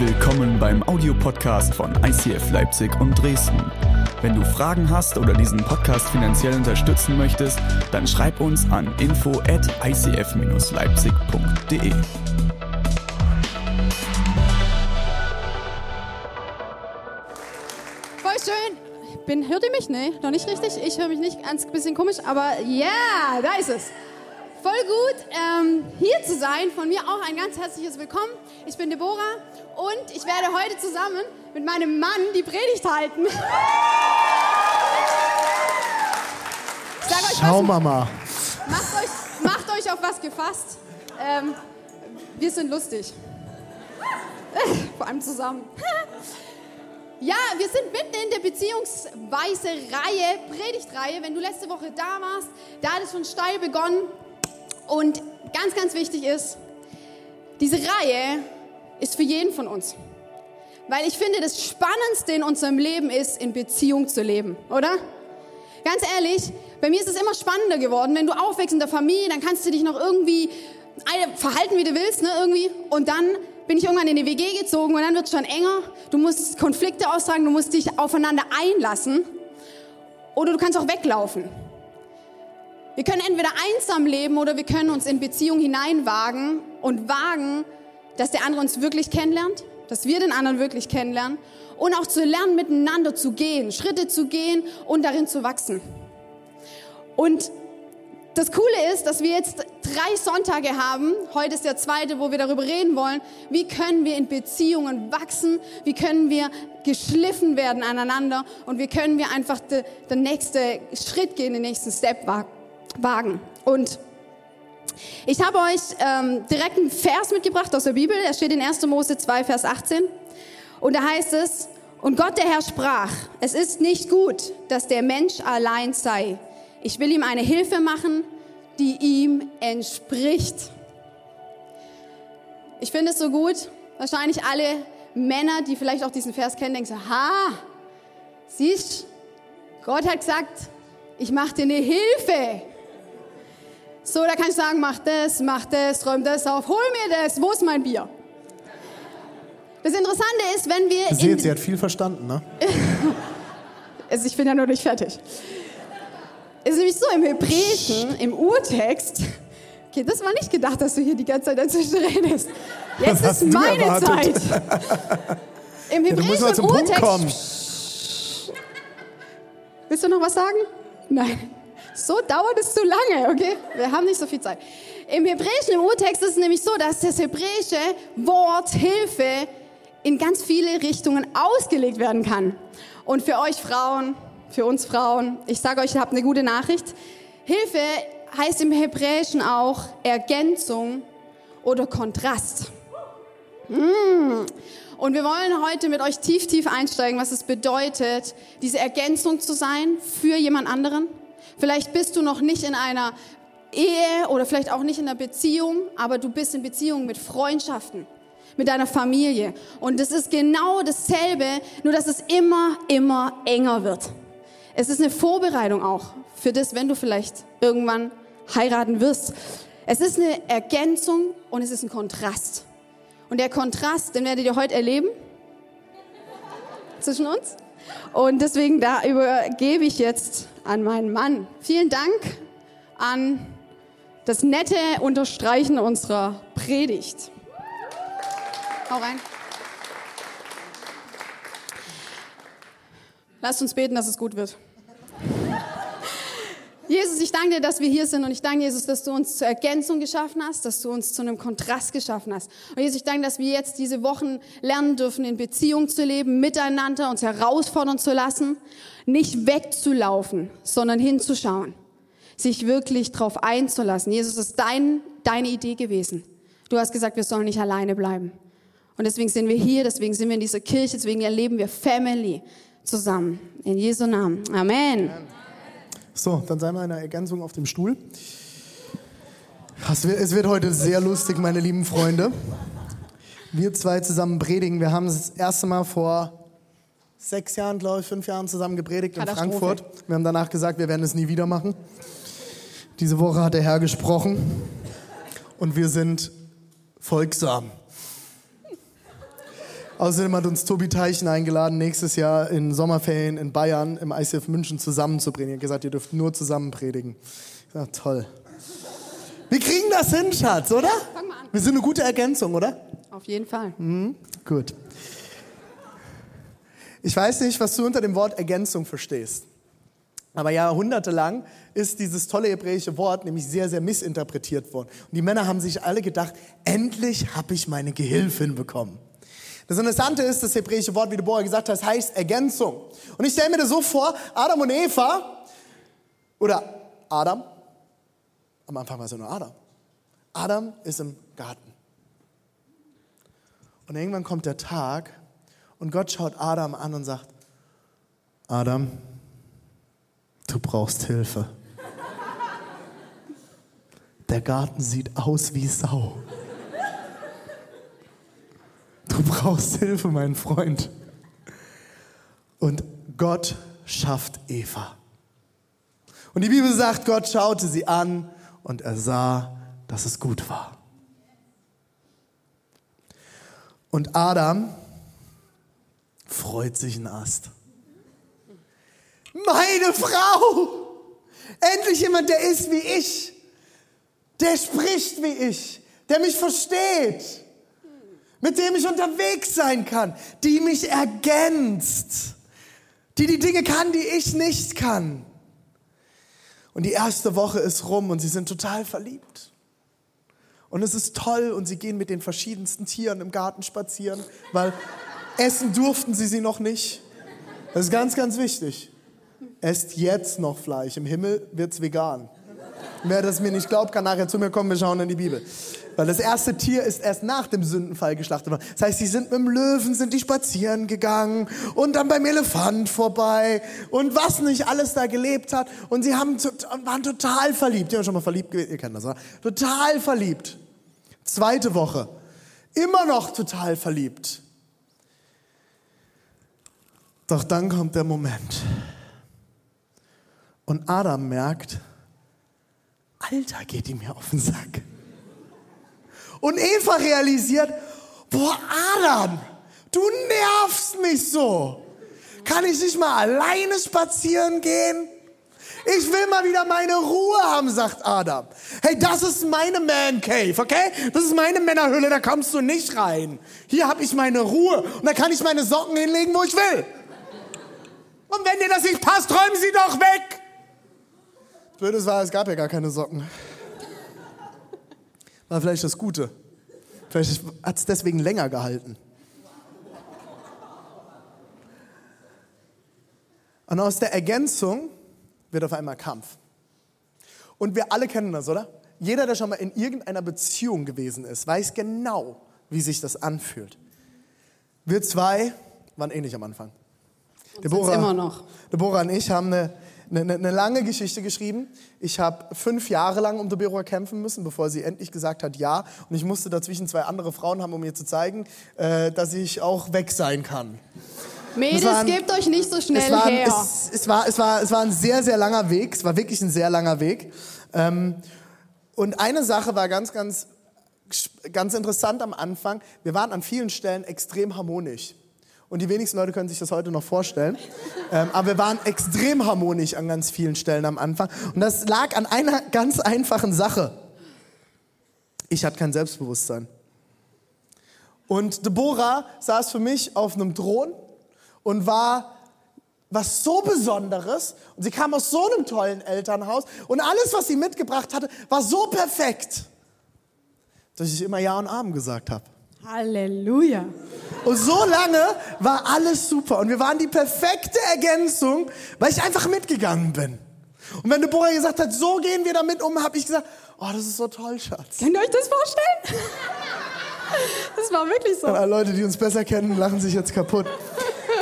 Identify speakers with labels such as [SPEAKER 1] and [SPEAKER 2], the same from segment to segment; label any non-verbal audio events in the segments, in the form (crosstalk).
[SPEAKER 1] Willkommen beim Audiopodcast von ICF Leipzig und Dresden. Wenn du Fragen hast oder diesen Podcast finanziell unterstützen möchtest, dann schreib uns an info at icf-leipzig.de.
[SPEAKER 2] Voll schön. Bin, hört ihr mich? Nee, noch nicht richtig. Ich höre mich nicht, ganz bisschen komisch, aber ja, yeah, da ist es. Voll gut, ähm, hier zu sein. Von mir auch ein ganz herzliches Willkommen. Ich bin Deborah und ich werde heute zusammen mit meinem Mann die Predigt halten.
[SPEAKER 3] Ich sag euch Schau,
[SPEAKER 2] was,
[SPEAKER 3] Mama.
[SPEAKER 2] Macht euch, macht euch auf was gefasst. Ähm, wir sind lustig. (laughs) Vor allem zusammen. (laughs) Ja, wir sind mitten in der Beziehungsweise Reihe, Predigtreihe. Wenn du letzte Woche da warst, da hat es schon steil begonnen. Und ganz, ganz wichtig ist, diese Reihe ist für jeden von uns. Weil ich finde, das Spannendste in unserem Leben ist, in Beziehung zu leben, oder? Ganz ehrlich, bei mir ist es immer spannender geworden. Wenn du aufwächst in der Familie, dann kannst du dich noch irgendwie verhalten, wie du willst, ne, irgendwie. Und dann bin ich irgendwann in die WG gezogen und dann wird es schon enger. Du musst Konflikte austragen, du musst dich aufeinander einlassen. Oder du kannst auch weglaufen. Wir können entweder einsam leben oder wir können uns in Beziehung hineinwagen und wagen, dass der andere uns wirklich kennenlernt, dass wir den anderen wirklich kennenlernen und auch zu lernen, miteinander zu gehen, Schritte zu gehen und darin zu wachsen. Und das Coole ist, dass wir jetzt drei Sonntage haben. Heute ist der zweite, wo wir darüber reden wollen. Wie können wir in Beziehungen wachsen? Wie können wir geschliffen werden aneinander? Und wie können wir einfach den nächsten Schritt gehen, den nächsten Step wagen? Wagen. Und ich habe euch ähm, direkt einen Vers mitgebracht aus der Bibel. Er steht in 1. Mose 2, Vers 18. Und da heißt es, und Gott der Herr sprach, es ist nicht gut, dass der Mensch allein sei. Ich will ihm eine Hilfe machen, die ihm entspricht. Ich finde es so gut, wahrscheinlich alle Männer, die vielleicht auch diesen Vers kennen, denken so, ha, siehst, Gott hat gesagt, ich mache dir eine Hilfe. So, da kann ich sagen, mach das, mach das, räum das auf, hol mir das, wo ist mein Bier? Das Interessante ist, wenn wir.
[SPEAKER 3] Ihr seht, sie hat viel verstanden, ne? (laughs)
[SPEAKER 2] also ich bin ja noch nicht fertig. Es ist nämlich so, im Hebräischen, im Urtext, okay, das war nicht gedacht, dass du hier die ganze Zeit dazwischen redest. Jetzt ist meine erwartet? Zeit. (laughs) Im Hebräischen, ja, im Urtext. Willst du noch was sagen? Nein. So dauert es zu lange, okay? Wir haben nicht so viel Zeit. Im Hebräischen, im Urtext ist es nämlich so, dass das hebräische Wort Hilfe in ganz viele Richtungen ausgelegt werden kann. Und für euch Frauen, für uns Frauen, ich sage euch, ihr habt eine gute Nachricht. Hilfe heißt im Hebräischen auch Ergänzung oder Kontrast. Mmh. Und wir wollen heute mit euch tief, tief einsteigen, was es bedeutet, diese Ergänzung zu sein für jemand anderen Vielleicht bist du noch nicht in einer Ehe oder vielleicht auch nicht in einer Beziehung, aber du bist in Beziehung mit Freundschaften, mit deiner Familie. Und es ist genau dasselbe, nur dass es immer, immer enger wird. Es ist eine Vorbereitung auch für das, wenn du vielleicht irgendwann heiraten wirst. Es ist eine Ergänzung und es ist ein Kontrast. Und der Kontrast, den werdet ihr heute erleben zwischen uns. Und deswegen da übergebe ich jetzt an meinen Mann. Vielen Dank an das nette Unterstreichen unserer Predigt. Hau rein. Lasst uns beten, dass es gut wird. Jesus, ich danke dir, dass wir hier sind und ich danke Jesus, dass du uns zur Ergänzung geschaffen hast, dass du uns zu einem Kontrast geschaffen hast. Und Jesus, ich danke, dass wir jetzt diese Wochen lernen dürfen, in Beziehung zu leben, miteinander uns herausfordern zu lassen, nicht wegzulaufen, sondern hinzuschauen, sich wirklich darauf einzulassen. Jesus, ist dein, deine Idee gewesen. Du hast gesagt, wir sollen nicht alleine bleiben. Und deswegen sind wir hier, deswegen sind wir in dieser Kirche, deswegen erleben wir Family zusammen. In Jesu Namen. Amen. Amen.
[SPEAKER 3] So, dann sei mal eine Ergänzung auf dem Stuhl. Es wird, heute sehr lustig, meine lieben Freunde. Wir zwei zusammen predigen. Wir haben das erste Mal vor sechs Jahren, glaube ich, fünf Jahren zusammen gepredigt in Frankfurt. Wir haben danach gesagt, wir werden es nie wieder machen. Diese Woche hat der Herr gesprochen und wir sind folgsam. Außerdem hat uns Tobi Teichen eingeladen, nächstes Jahr in Sommerferien in Bayern im ICF München zusammen zu predigen. Er hat gesagt, ihr dürft nur zusammen predigen. Ja, toll. Wir kriegen das hin, Schatz, oder? Fang mal an. Wir sind eine gute Ergänzung, oder?
[SPEAKER 2] Auf jeden Fall.
[SPEAKER 3] Mhm, gut. Ich weiß nicht, was du unter dem Wort Ergänzung verstehst. Aber jahrhundertelang ist dieses tolle hebräische Wort nämlich sehr, sehr missinterpretiert worden. Und die Männer haben sich alle gedacht, endlich habe ich meine Gehilfin bekommen. Das Interessante ist, das hebräische Wort, wie Deborah gesagt hat, heißt Ergänzung. Und ich stelle mir das so vor, Adam und Eva, oder Adam, am Anfang war es nur Adam. Adam ist im Garten. Und irgendwann kommt der Tag und Gott schaut Adam an und sagt, Adam, du brauchst Hilfe. Der Garten sieht aus wie Sau. Du brauchst Hilfe, mein Freund. Und Gott schafft Eva. Und die Bibel sagt, Gott schaute sie an und er sah, dass es gut war. Und Adam freut sich ein Ast. Meine Frau! Endlich jemand, der ist wie ich, der spricht wie ich, der mich versteht mit dem ich unterwegs sein kann, die mich ergänzt, die die Dinge kann, die ich nicht kann. Und die erste Woche ist rum und sie sind total verliebt. Und es ist toll und sie gehen mit den verschiedensten Tieren im Garten spazieren, weil essen durften sie sie noch nicht. Das ist ganz, ganz wichtig. Esst jetzt noch Fleisch. Im Himmel wird es vegan. Wer das mir nicht glaubt, kann nachher zu mir kommen, wir schauen in die Bibel. Weil das erste Tier ist erst nach dem Sündenfall geschlachtet worden. Das heißt, sie sind mit dem Löwen, sind die spazieren gegangen und dann beim Elefant vorbei und was nicht alles da gelebt hat. Und sie haben, waren total verliebt. Ihr habt schon mal verliebt gewesen, ihr kennt das, oder? Total verliebt. Zweite Woche. Immer noch total verliebt. Doch dann kommt der Moment. Und Adam merkt, Alter, geht die mir auf den Sack. Und Eva realisiert, boah, Adam, du nervst mich so. Kann ich nicht mal alleine spazieren gehen? Ich will mal wieder meine Ruhe haben, sagt Adam. Hey, das ist meine Man Cave, okay? Das ist meine Männerhöhle, da kommst du nicht rein. Hier habe ich meine Ruhe und da kann ich meine Socken hinlegen, wo ich will. Und wenn dir das nicht passt, räum sie doch weg. Blödes war, es gab ja gar keine Socken. War vielleicht das Gute. Vielleicht hat es deswegen länger gehalten. Und aus der Ergänzung wird auf einmal Kampf. Und wir alle kennen das, oder? Jeder, der schon mal in irgendeiner Beziehung gewesen ist, weiß genau, wie sich das anfühlt. Wir zwei waren ähnlich am Anfang.
[SPEAKER 2] Deborah, immer noch.
[SPEAKER 3] Deborah und ich haben eine eine, eine lange Geschichte geschrieben. Ich habe fünf Jahre lang um Deborah kämpfen müssen, bevor sie endlich gesagt hat ja. Und ich musste dazwischen zwei andere Frauen haben, um ihr zu zeigen, äh, dass ich auch weg sein kann.
[SPEAKER 2] Mädels, ein, gebt euch nicht so schnell
[SPEAKER 3] es war,
[SPEAKER 2] her.
[SPEAKER 3] Es, es, war, es, war, es war ein sehr, sehr langer Weg. Es war wirklich ein sehr langer Weg. Ähm, und eine Sache war ganz, ganz, ganz interessant am Anfang. Wir waren an vielen Stellen extrem harmonisch. Und die wenigsten Leute können sich das heute noch vorstellen. ähm, aber wir waren extrem harmonisch an ganz vielen Stellen am Anfang. Und das lag an einer ganz einfachen Sache. Ich hatte kein Selbstbewusstsein. Und Deborah saß für mich auf einem Thron und war was so Besonderes. Und sie kam aus so einem tollen Elternhaus. Und alles, was sie mitgebracht hatte, war so perfekt, dass ich immer Ja und Amen gesagt habe.
[SPEAKER 2] Halleluja.
[SPEAKER 3] Und so lange war alles super. Und wir waren die perfekte Ergänzung, weil ich einfach mitgegangen bin. Und wenn Deborah gesagt hat, so gehen wir damit um, habe ich gesagt, oh, das ist so toll, Schatz.
[SPEAKER 2] Könnt ihr euch das vorstellen? Das war wirklich so.
[SPEAKER 3] Alle Leute, die uns besser kennen, lachen sich jetzt kaputt.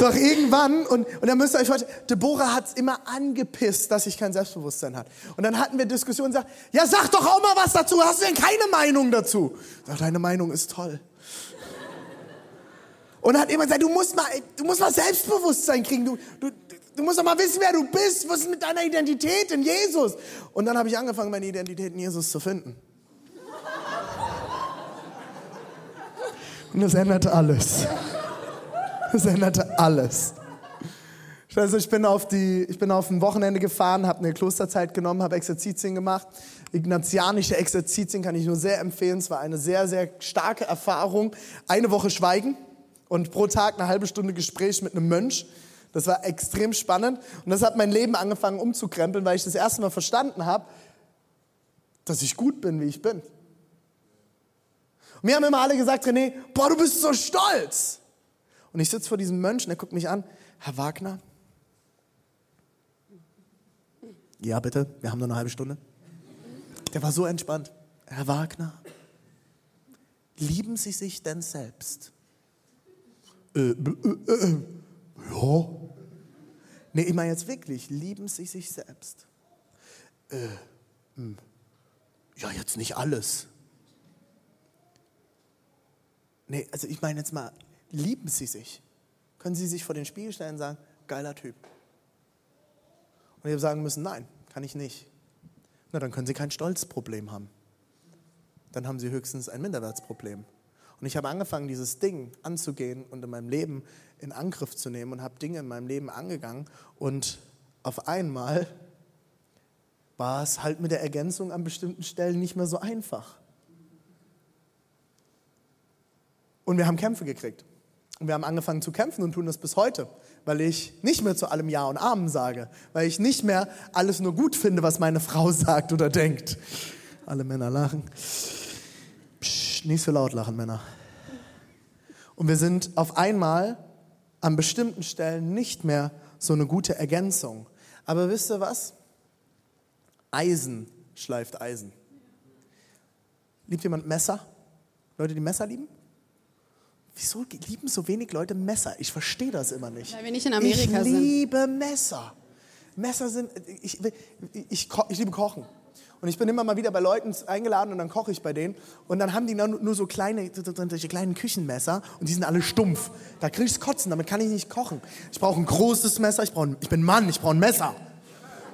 [SPEAKER 3] Doch irgendwann, und, und dann müsst ihr euch vorstellen, Deborah hat es immer angepisst, dass ich kein Selbstbewusstsein hatte. Und dann hatten wir Diskussionen und sagt, ja, sag doch auch mal was dazu, hast du denn keine Meinung dazu? Sag, deine Meinung ist toll. Und hat immer gesagt, du musst mal, du musst mal Selbstbewusstsein kriegen. Du, du, du musst doch mal wissen, wer du bist. Was ist mit deiner Identität in Jesus? Und dann habe ich angefangen, meine Identität in Jesus zu finden. Und das änderte alles. Das änderte alles. Also ich bin auf, die, ich bin auf ein Wochenende gefahren, habe eine Klosterzeit genommen, habe Exerzitien gemacht. Ignatianische Exerzitien kann ich nur sehr empfehlen. Es war eine sehr, sehr starke Erfahrung. Eine Woche Schweigen und pro Tag eine halbe Stunde Gespräch mit einem Mönch. Das war extrem spannend und das hat mein Leben angefangen umzukrempeln, weil ich das erste Mal verstanden habe, dass ich gut bin, wie ich bin. Und mir haben immer alle gesagt, René, boah, du bist so stolz. Und ich sitze vor diesem Mönch und er guckt mich an, Herr Wagner, ja, bitte, wir haben nur eine halbe Stunde. Der war so entspannt. Herr Wagner, lieben Sie sich denn selbst? Äh, äh, äh, äh, ja. Nee, ich meine jetzt wirklich, lieben Sie sich selbst? Äh. Hm. Ja, jetzt nicht alles. Nee, also ich meine jetzt mal, lieben Sie sich? Können Sie sich vor den Spiegel stellen und sagen, geiler Typ? Und ich sagen müssen, nein, kann ich nicht. Na, dann können Sie kein Stolzproblem haben. Dann haben Sie höchstens ein Minderwertsproblem. Und ich habe angefangen, dieses Ding anzugehen und in meinem Leben in Angriff zu nehmen und habe Dinge in meinem Leben angegangen. Und auf einmal war es halt mit der Ergänzung an bestimmten Stellen nicht mehr so einfach. Und wir haben Kämpfe gekriegt. Und wir haben angefangen zu kämpfen und tun das bis heute, weil ich nicht mehr zu allem Ja und Amen sage, weil ich nicht mehr alles nur gut finde, was meine Frau (laughs) sagt oder denkt. Alle Männer lachen. Nicht so laut lachen, Männer. Und wir sind auf einmal an bestimmten Stellen nicht mehr so eine gute Ergänzung. Aber wisst ihr was? Eisen schleift Eisen. Liebt jemand Messer? Leute, die Messer lieben? Wieso lieben so wenig Leute Messer? Ich verstehe das immer nicht.
[SPEAKER 2] Weil wir nicht in Amerika
[SPEAKER 3] sind. Ich liebe Messer. Messer sind, ich, ich, ich, ich liebe Kochen. Und ich bin immer mal wieder bei Leuten eingeladen und dann koche ich bei denen. Und dann haben die nur so kleine, solche kleinen Küchenmesser und die sind alle stumpf. Da kriege ich Kotzen, damit kann ich nicht kochen. Ich brauche ein großes Messer, ich, brauche, ich bin Mann, ich brauche ein Messer.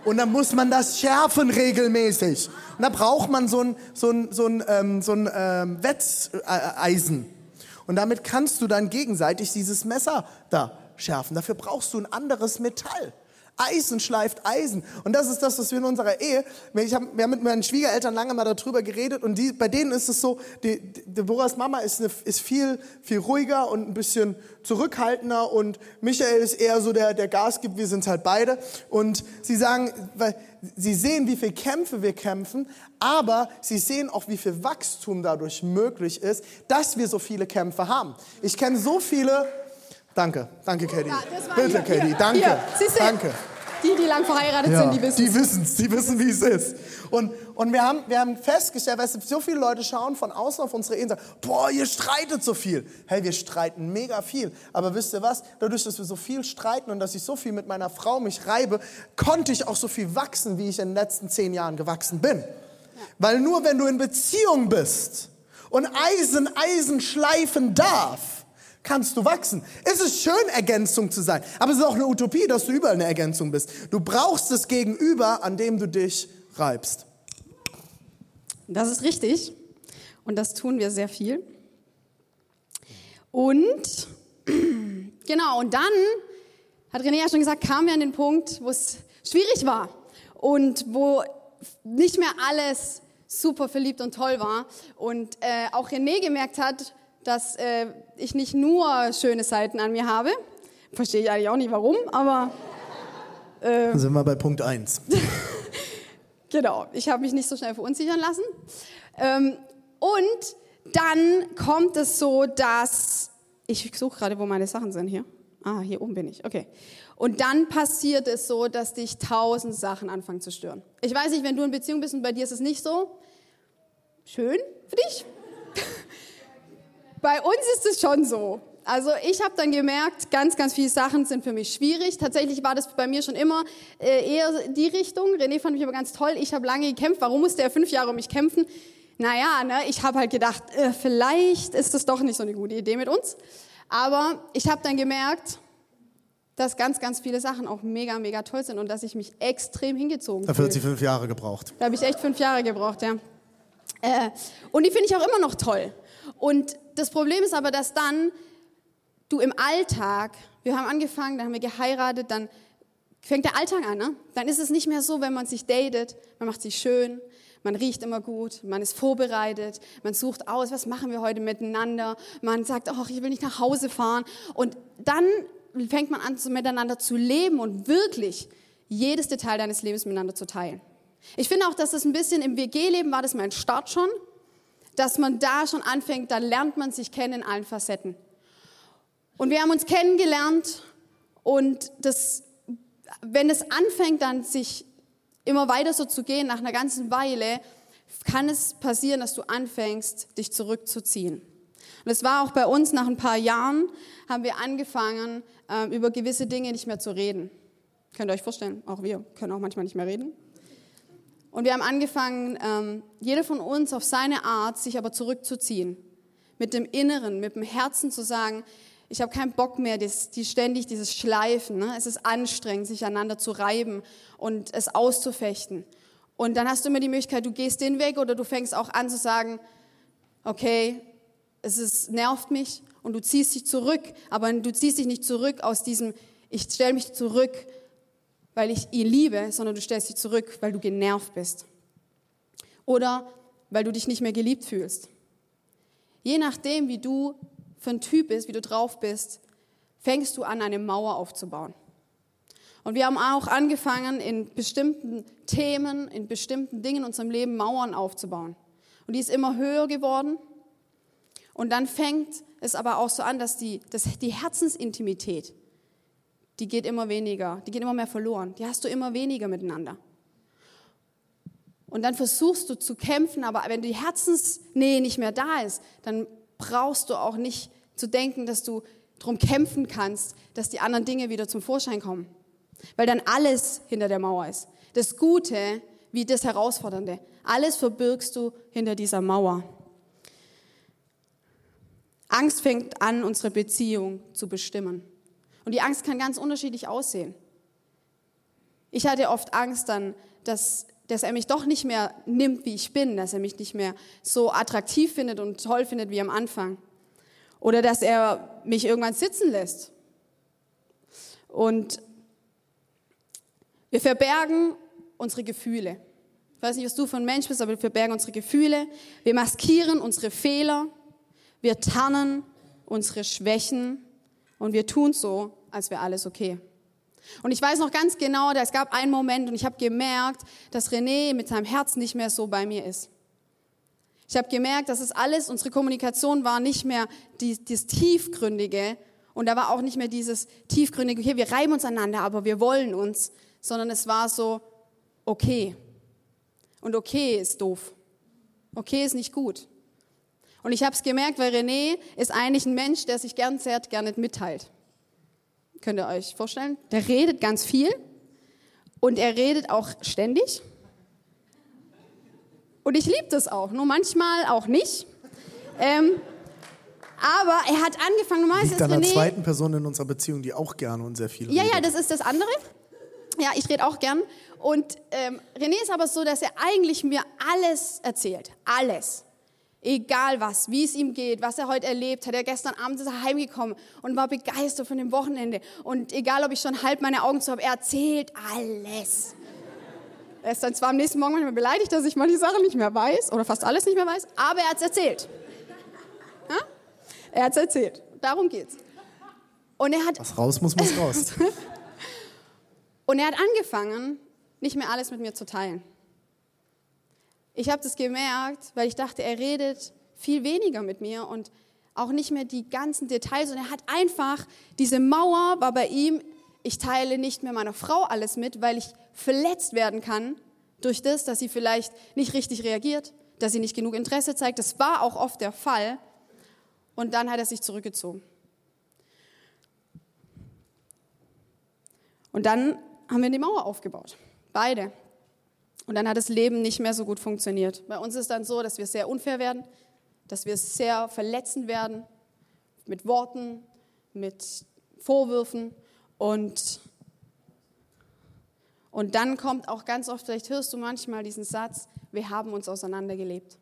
[SPEAKER 3] Und dann muss man das schärfen regelmäßig. Und da braucht man so ein, so ein, so ein, ähm, so ein ähm, Wetteisen. Und damit kannst du dann gegenseitig dieses Messer da schärfen. Dafür brauchst du ein anderes Metall. Eisen schleift Eisen. Und das ist das, was wir in unserer Ehe, ich hab, wir haben mit meinen Schwiegereltern lange mal darüber geredet und die, bei denen ist es so, die, die, Deborahs Mama ist, eine, ist viel, viel ruhiger und ein bisschen zurückhaltender und Michael ist eher so der, der Gas gibt, wir sind halt beide. Und sie sagen, weil sie sehen, wie viele Kämpfe wir kämpfen, aber sie sehen auch, wie viel Wachstum dadurch möglich ist, dass wir so viele Kämpfe haben. Ich kenne so viele Danke, danke, Katie. Ja, Bitte, hier, Katie, danke. Hier, danke.
[SPEAKER 2] Die, die lang verheiratet ja, sind, die wissen
[SPEAKER 3] Die wissen es, die wissen, wie es ist. Und, und wir, haben, wir haben festgestellt, weißt du, so viele Leute schauen von außen auf unsere Ehen und sagen, boah, ihr streitet so viel. Hey, wir streiten mega viel. Aber wisst ihr was? Dadurch, dass wir so viel streiten und dass ich so viel mit meiner Frau mich reibe, konnte ich auch so viel wachsen, wie ich in den letzten zehn Jahren gewachsen bin. Ja. Weil nur wenn du in Beziehung bist und Eisen Eisen schleifen darf, kannst du wachsen. Es ist schön, Ergänzung zu sein, aber es ist auch eine Utopie, dass du überall eine Ergänzung bist. Du brauchst das Gegenüber, an dem du dich reibst.
[SPEAKER 2] Das ist richtig und das tun wir sehr viel. Und (clears throat) genau, und dann hat René ja schon gesagt, kamen wir an den Punkt, wo es schwierig war und wo nicht mehr alles super verliebt und toll war und äh, auch René gemerkt hat, dass äh, ich nicht nur schöne Seiten an mir habe. Verstehe ich eigentlich auch nicht warum, aber.
[SPEAKER 3] Äh, (laughs) Dann sind wir bei Punkt 1. (laughs)
[SPEAKER 2] genau, ich habe mich nicht so schnell verunsichern lassen. Ähm, und dann kommt es so, dass. Ich suche gerade, wo meine Sachen sind hier. Ah, hier oben bin ich. Okay. Und dann passiert es so, dass dich tausend Sachen anfangen zu stören. Ich weiß nicht, wenn du in Beziehung bist und bei dir ist es nicht so. Schön für dich. (laughs) Bei uns ist es schon so. Also ich habe dann gemerkt, ganz, ganz viele Sachen sind für mich schwierig. Tatsächlich war das bei mir schon immer äh, eher die Richtung. René fand mich aber ganz toll. Ich habe lange gekämpft. Warum musste er fünf Jahre um mich kämpfen? Naja, ne, ich habe halt gedacht, äh, vielleicht ist das doch nicht so eine gute Idee mit uns. Aber ich habe dann gemerkt, dass ganz, ganz viele Sachen auch mega, mega toll sind und dass ich mich extrem hingezogen habe.
[SPEAKER 3] Dafür hat sie fünf Jahre gebraucht.
[SPEAKER 2] Da habe ich echt fünf Jahre gebraucht, ja. Äh, und die finde ich auch immer noch toll. Und das Problem ist aber, dass dann du im Alltag, wir haben angefangen, dann haben wir geheiratet, dann fängt der Alltag an. Ne? Dann ist es nicht mehr so, wenn man sich datet, man macht sich schön, man riecht immer gut, man ist vorbereitet, man sucht aus, was machen wir heute miteinander, man sagt, ach, ich will nicht nach Hause fahren. Und dann fängt man an, miteinander zu leben und wirklich jedes Detail deines Lebens miteinander zu teilen. Ich finde auch, dass das ein bisschen im WG-Leben war das mein Start schon, dass man da schon anfängt, da lernt man sich kennen in allen Facetten. Und wir haben uns kennengelernt und das, wenn es anfängt, dann sich immer weiter so zu gehen, nach einer ganzen Weile, kann es passieren, dass du anfängst, dich zurückzuziehen. Und es war auch bei uns nach ein paar Jahren, haben wir angefangen, ähm, über gewisse Dinge nicht mehr zu reden. Könnt ihr euch vorstellen, auch wir können auch manchmal nicht mehr reden. Und wir haben angefangen, ähm, jeder von uns auf seine Art, sich aber zurückzuziehen. Mit dem Inneren, mit dem Herzen zu sagen, ich habe keinen Bock mehr, das, die ständig dieses Schleifen. Ne? Es ist anstrengend, sich aneinander zu reiben und es auszufechten. Und dann hast du immer die Möglichkeit, du gehst den Weg oder du fängst auch an zu sagen, okay, es ist, nervt mich und du ziehst dich zurück, aber du ziehst dich nicht zurück aus diesem, ich stelle mich zurück, weil ich ihn liebe, sondern du stellst dich zurück, weil du genervt bist. Oder weil du dich nicht mehr geliebt fühlst. Je nachdem, wie du für ein Typ bist, wie du drauf bist, fängst du an, eine Mauer aufzubauen. Und wir haben auch angefangen, in bestimmten Themen, in bestimmten Dingen in unserem Leben Mauern aufzubauen. Und die ist immer höher geworden. Und dann fängt es aber auch so an, dass die, dass die Herzensintimität, die geht immer weniger, die geht immer mehr verloren. Die hast du immer weniger miteinander. Und dann versuchst du zu kämpfen, aber wenn die Herzensnähe nicht mehr da ist, dann brauchst du auch nicht zu denken, dass du darum kämpfen kannst, dass die anderen Dinge wieder zum Vorschein kommen. Weil dann alles hinter der Mauer ist. Das Gute wie das Herausfordernde. Alles verbirgst du hinter dieser Mauer. Angst fängt an, unsere Beziehung zu bestimmen. Und die Angst kann ganz unterschiedlich aussehen. Ich hatte oft Angst dann, dass dass er mich doch nicht mehr nimmt, wie ich bin, dass er mich nicht mehr so attraktiv findet und toll findet wie am Anfang. Oder dass er mich irgendwann sitzen lässt. Und wir verbergen unsere Gefühle. Ich weiß nicht, was du für ein Mensch bist, aber wir verbergen unsere Gefühle. Wir maskieren unsere Fehler. Wir tarnen unsere Schwächen. Und wir tun so, als wäre alles okay. Und ich weiß noch ganz genau, es gab einen Moment und ich habe gemerkt, dass René mit seinem Herz nicht mehr so bei mir ist. Ich habe gemerkt, dass es alles, unsere Kommunikation war nicht mehr die, das Tiefgründige und da war auch nicht mehr dieses Tiefgründige, okay, wir reiben uns aneinander, aber wir wollen uns, sondern es war so, okay. Und okay ist doof. Okay ist nicht gut. Und ich habe es gemerkt, weil René ist eigentlich ein Mensch, der sich gern sehr gerne mitteilt. Könnt ihr euch vorstellen? Der redet ganz viel und er redet auch ständig. Und ich liebe das auch, nur manchmal auch nicht. Ähm, aber er hat angefangen,
[SPEAKER 3] normalerweise Liegt ist an einer zweiten Person in unserer Beziehung, die auch gerne und sehr viel
[SPEAKER 2] Ja,
[SPEAKER 3] redet.
[SPEAKER 2] ja, das ist das andere. Ja, ich rede auch gern. Und ähm, René ist aber so, dass er eigentlich mir alles erzählt. Alles. Egal was, wie es ihm geht, was er heute erlebt hat. Er gestern Abend ist er heimgekommen und war begeistert von dem Wochenende. Und egal, ob ich schon halb meine Augen zu habe, er erzählt alles. Er ist dann zwar am nächsten Morgen manchmal beleidigt, dass ich mal die Sache nicht mehr weiß oder fast alles nicht mehr weiß, aber er hat es erzählt. Ja? Er hat es erzählt. Darum geht's. Und er hat.
[SPEAKER 3] Was raus muss, muss raus. (laughs)
[SPEAKER 2] und er hat angefangen, nicht mehr alles mit mir zu teilen. Ich habe das gemerkt, weil ich dachte, er redet viel weniger mit mir und auch nicht mehr die ganzen Details. Und er hat einfach, diese Mauer war bei ihm, ich teile nicht mehr meiner Frau alles mit, weil ich verletzt werden kann durch das, dass sie vielleicht nicht richtig reagiert, dass sie nicht genug Interesse zeigt. Das war auch oft der Fall. Und dann hat er sich zurückgezogen. Und dann haben wir die Mauer aufgebaut. Beide. Und dann hat das Leben nicht mehr so gut funktioniert. Bei uns ist dann so, dass wir sehr unfair werden, dass wir sehr verletzend werden mit Worten, mit Vorwürfen und und dann kommt auch ganz oft, vielleicht hörst du manchmal diesen Satz, wir haben uns auseinandergelebt.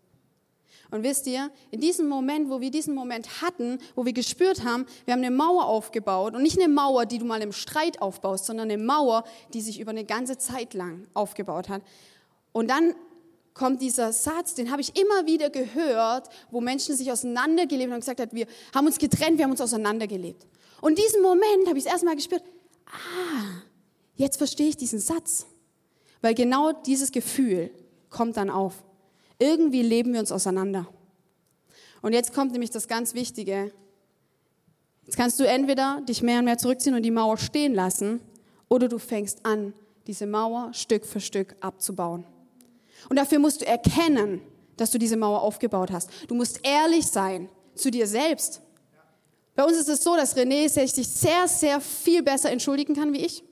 [SPEAKER 2] Und wisst ihr, in diesem Moment, wo wir diesen Moment hatten, wo wir gespürt haben, wir haben eine Mauer aufgebaut und nicht eine Mauer, die du mal im Streit aufbaust, sondern eine Mauer, die sich über eine ganze Zeit lang aufgebaut hat. Und dann kommt dieser Satz, den habe ich immer wieder gehört, wo Menschen sich auseinandergelebt haben und gesagt haben, wir haben uns getrennt, wir haben uns auseinandergelebt. Und in diesem Moment habe ich es erstmal gespürt, ah, jetzt verstehe ich diesen Satz. Weil genau dieses Gefühl kommt dann auf. Irgendwie leben wir uns auseinander. Und jetzt kommt nämlich das ganz Wichtige. Jetzt kannst du entweder dich mehr und mehr zurückziehen und die Mauer stehen lassen, oder du fängst an, diese Mauer Stück für Stück abzubauen. Und dafür musst du erkennen, dass du diese Mauer aufgebaut hast. Du musst ehrlich sein zu dir selbst. Bei uns ist es so, dass René sich sehr, sehr viel besser entschuldigen kann wie ich.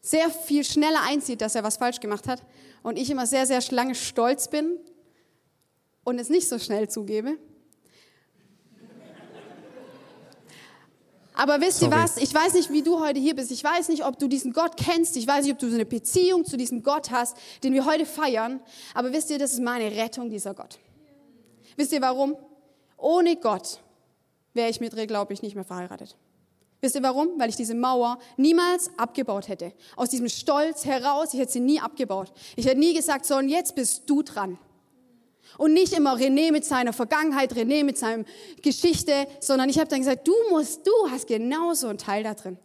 [SPEAKER 2] Sehr viel schneller einzieht, dass er was falsch gemacht hat. Und ich immer sehr, sehr lange stolz bin und es nicht so schnell zugebe. Aber wisst Sorry. ihr was? Ich weiß nicht, wie du heute hier bist. Ich weiß nicht, ob du diesen Gott kennst. Ich weiß nicht, ob du so eine Beziehung zu diesem Gott hast, den wir heute feiern. Aber wisst ihr, das ist meine Rettung, dieser Gott. Wisst ihr warum? Ohne Gott wäre ich mit Dreh, glaube ich, nicht mehr verheiratet. Wisst ihr warum? Weil ich diese Mauer niemals abgebaut hätte. Aus diesem Stolz heraus, ich hätte sie nie abgebaut. Ich hätte nie gesagt, so und jetzt bist du dran. Und nicht immer René mit seiner Vergangenheit, René mit seiner Geschichte, sondern ich habe dann gesagt, du musst, du hast genauso einen Teil da drin.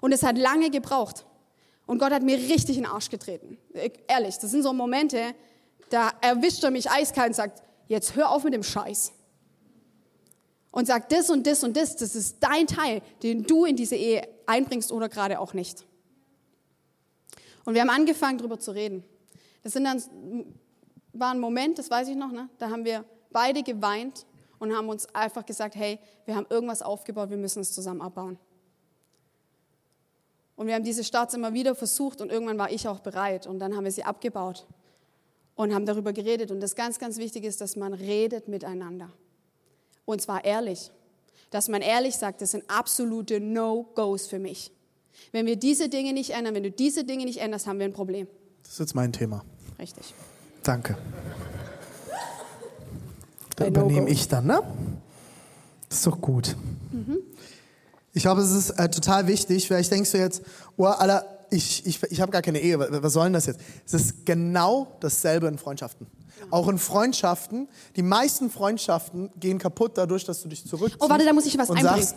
[SPEAKER 2] Und es hat lange gebraucht. Und Gott hat mir richtig in den Arsch getreten. Ehrlich, das sind so Momente, da erwischt er mich eiskalt und sagt, jetzt hör auf mit dem Scheiß. Und sagt, das und das und das, das ist dein Teil, den du in diese Ehe einbringst oder gerade auch nicht. Und wir haben angefangen, darüber zu reden. Das sind dann war ein Moment, das weiß ich noch, ne? da haben wir beide geweint und haben uns einfach gesagt, hey, wir haben irgendwas aufgebaut, wir müssen es zusammen abbauen. Und wir haben diese Starts immer wieder versucht und irgendwann war ich auch bereit und dann haben wir sie abgebaut und haben darüber geredet. Und das ganz, ganz wichtig ist, dass man redet miteinander. Und zwar ehrlich. Dass man ehrlich sagt, das sind absolute No-Gos für mich. Wenn wir diese Dinge nicht ändern, wenn du diese Dinge nicht änderst, haben wir ein Problem.
[SPEAKER 3] Das ist jetzt mein Thema.
[SPEAKER 2] Richtig.
[SPEAKER 3] Danke. Da übernehme ich dann, ne? Das ist doch gut. Mhm. Ich glaube, es ist äh, total wichtig. Vielleicht denkst du jetzt, oh, Alter, ich, ich, ich habe gar keine Ehe. Was soll denn das jetzt? Es ist genau dasselbe in Freundschaften. Auch in Freundschaften. Die meisten Freundschaften gehen kaputt dadurch, dass du dich zurückziehst.
[SPEAKER 2] Oh, warte, da muss ich was einbringen. Sagst,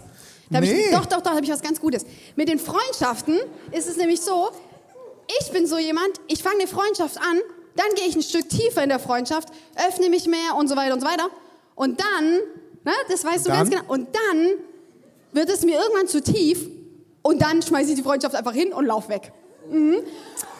[SPEAKER 2] nee. Ich, doch, doch, doch, habe ich was ganz Gutes. Mit den Freundschaften ist es nämlich so, ich bin so jemand, ich fange eine Freundschaft an dann gehe ich ein Stück tiefer in der Freundschaft, öffne mich mehr und so weiter und so weiter. Und dann, ne, das weißt du ganz genau, und dann wird es mir irgendwann zu tief und dann schmeiße ich die Freundschaft einfach hin und lauf weg. Mhm.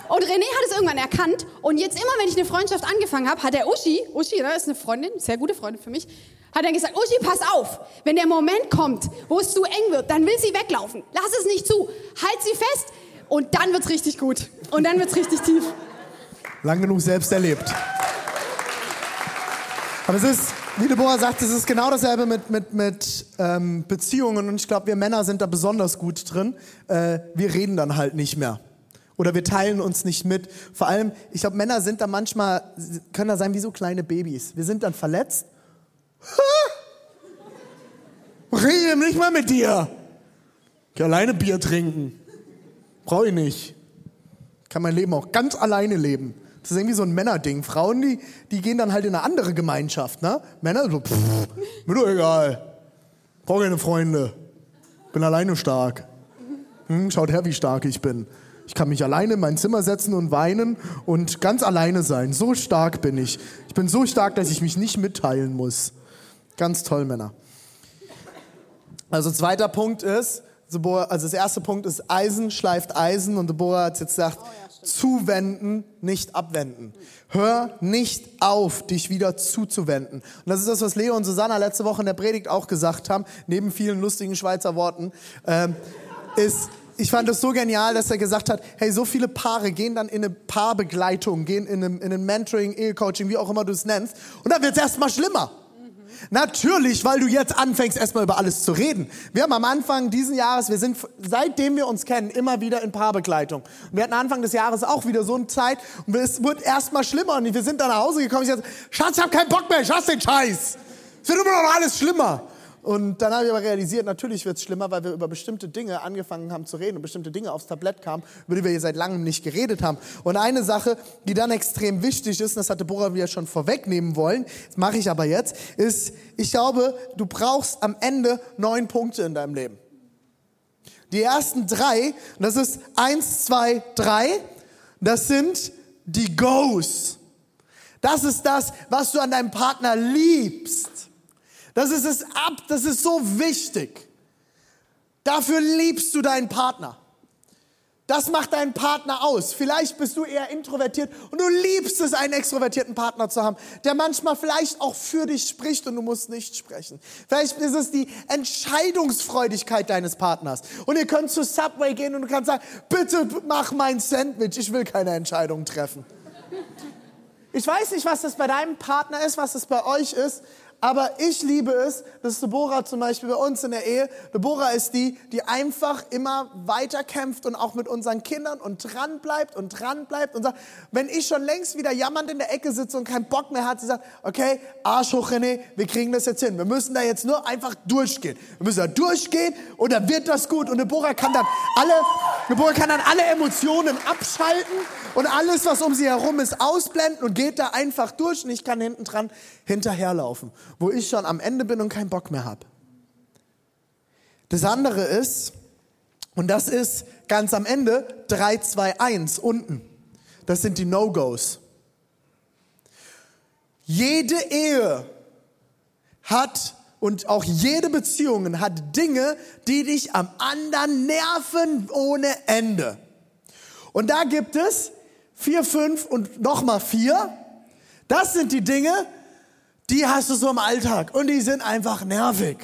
[SPEAKER 2] Und René hat es irgendwann erkannt und jetzt immer, wenn ich eine Freundschaft angefangen habe, hat der Uschi, Uschi, ne, ist eine Freundin, sehr gute Freundin für mich, hat dann gesagt, Uschi, pass auf, wenn der Moment kommt, wo es zu eng wird, dann will sie weglaufen. Lass es nicht zu, halt sie fest und dann wird es richtig gut und dann wird es richtig tief.
[SPEAKER 3] Lang genug selbst erlebt. Aber es ist, wie Deborah sagt, es ist genau dasselbe mit, mit, mit ähm, Beziehungen. Und ich glaube, wir Männer sind da besonders gut drin. Äh, wir reden dann halt nicht mehr. Oder wir teilen uns nicht mit. Vor allem, ich glaube, Männer sind da manchmal, können da sein wie so kleine Babys. Wir sind dann verletzt. Rede nicht mal mit dir. Ich alleine Bier trinken. Brauche ich nicht. Ich kann mein Leben auch ganz alleine leben. Das ist irgendwie so ein Männerding. Frauen, die, die gehen dann halt in eine andere Gemeinschaft. Ne? Männer so, pff, mir doch egal. Brauche keine Freunde. Bin alleine stark. Hm, schaut her, wie stark ich bin. Ich kann mich alleine in mein Zimmer setzen und weinen und ganz alleine sein. So stark bin ich. Ich bin so stark, dass ich mich nicht mitteilen muss. Ganz toll, Männer. Also zweiter Punkt ist, also das erste Punkt ist, Eisen schleift Eisen und Deborah hat jetzt gesagt, oh ja zuwenden, nicht abwenden. Hör nicht auf, dich wieder zuzuwenden. Und das ist das, was Leo und Susanna letzte Woche in der Predigt auch gesagt haben, neben vielen lustigen Schweizer Worten, ähm, ist, ich fand es so genial, dass er gesagt hat, hey, so viele Paare gehen dann in eine Paarbegleitung, gehen in, einem, in ein Mentoring, Ehecoaching, wie auch immer du es nennst, und dann wird es erstmal schlimmer. Natürlich, weil du jetzt anfängst, erstmal über alles zu reden. Wir haben am Anfang diesen Jahres, wir sind seitdem wir uns kennen, immer wieder in Paarbegleitung. Und wir hatten Anfang des Jahres auch wieder so eine Zeit und es wird erstmal schlimmer und wir sind dann nach Hause gekommen. Ich sagte, Schatz, ich hab keinen Bock mehr, ich hasse den Scheiß. Es wird immer noch alles schlimmer. Und dann habe ich aber realisiert, natürlich wird es schlimmer, weil wir über bestimmte Dinge angefangen haben zu reden und bestimmte Dinge aufs Tablett kamen, über die wir hier seit langem nicht geredet haben. Und eine Sache, die dann extrem wichtig ist, und das hatte Bora wieder schon vorwegnehmen wollen, das mache ich aber jetzt, ist, ich glaube, du brauchst am Ende neun Punkte in deinem Leben. Die ersten drei, das ist eins, zwei, drei, das sind die Goes. Das ist das, was du an deinem Partner liebst. Das ist es ab, das ist so wichtig. Dafür liebst du deinen Partner. Das macht deinen Partner aus. Vielleicht bist du eher introvertiert und du liebst es, einen extrovertierten Partner zu haben, der manchmal vielleicht auch für dich spricht und du musst nicht sprechen. Vielleicht ist es die Entscheidungsfreudigkeit deines Partners. Und ihr könnt zu Subway gehen und du kannst sagen, bitte mach mein Sandwich, ich will keine Entscheidung treffen. Ich weiß nicht, was das bei deinem Partner ist, was das bei euch ist, aber ich liebe es, dass Deborah zum Beispiel bei uns in der Ehe, Deborah ist die, die einfach immer weiter kämpft und auch mit unseren Kindern und dran bleibt und dran bleibt und sagt, wenn ich schon längst wieder jammernd in der Ecke sitze und keinen Bock mehr hat, sie sagt, okay, Arsch hoch René, wir kriegen das jetzt hin. Wir müssen da jetzt nur einfach durchgehen. Wir müssen da durchgehen und dann wird das gut. Und Deborah kann dann alle, Deborah kann dann alle Emotionen abschalten und alles, was um sie herum ist, ausblenden und geht da einfach durch und ich kann hinten dran hinterherlaufen, wo ich schon am Ende bin und keinen Bock mehr habe. Das andere ist, und das ist ganz am Ende 3, 2, 1 unten. Das sind die No-Gos. Jede Ehe hat und auch jede Beziehung hat Dinge, die dich am anderen nerven ohne Ende. Und da gibt es vier, fünf und nochmal vier. Das sind die Dinge, die hast du so im Alltag und die sind einfach nervig.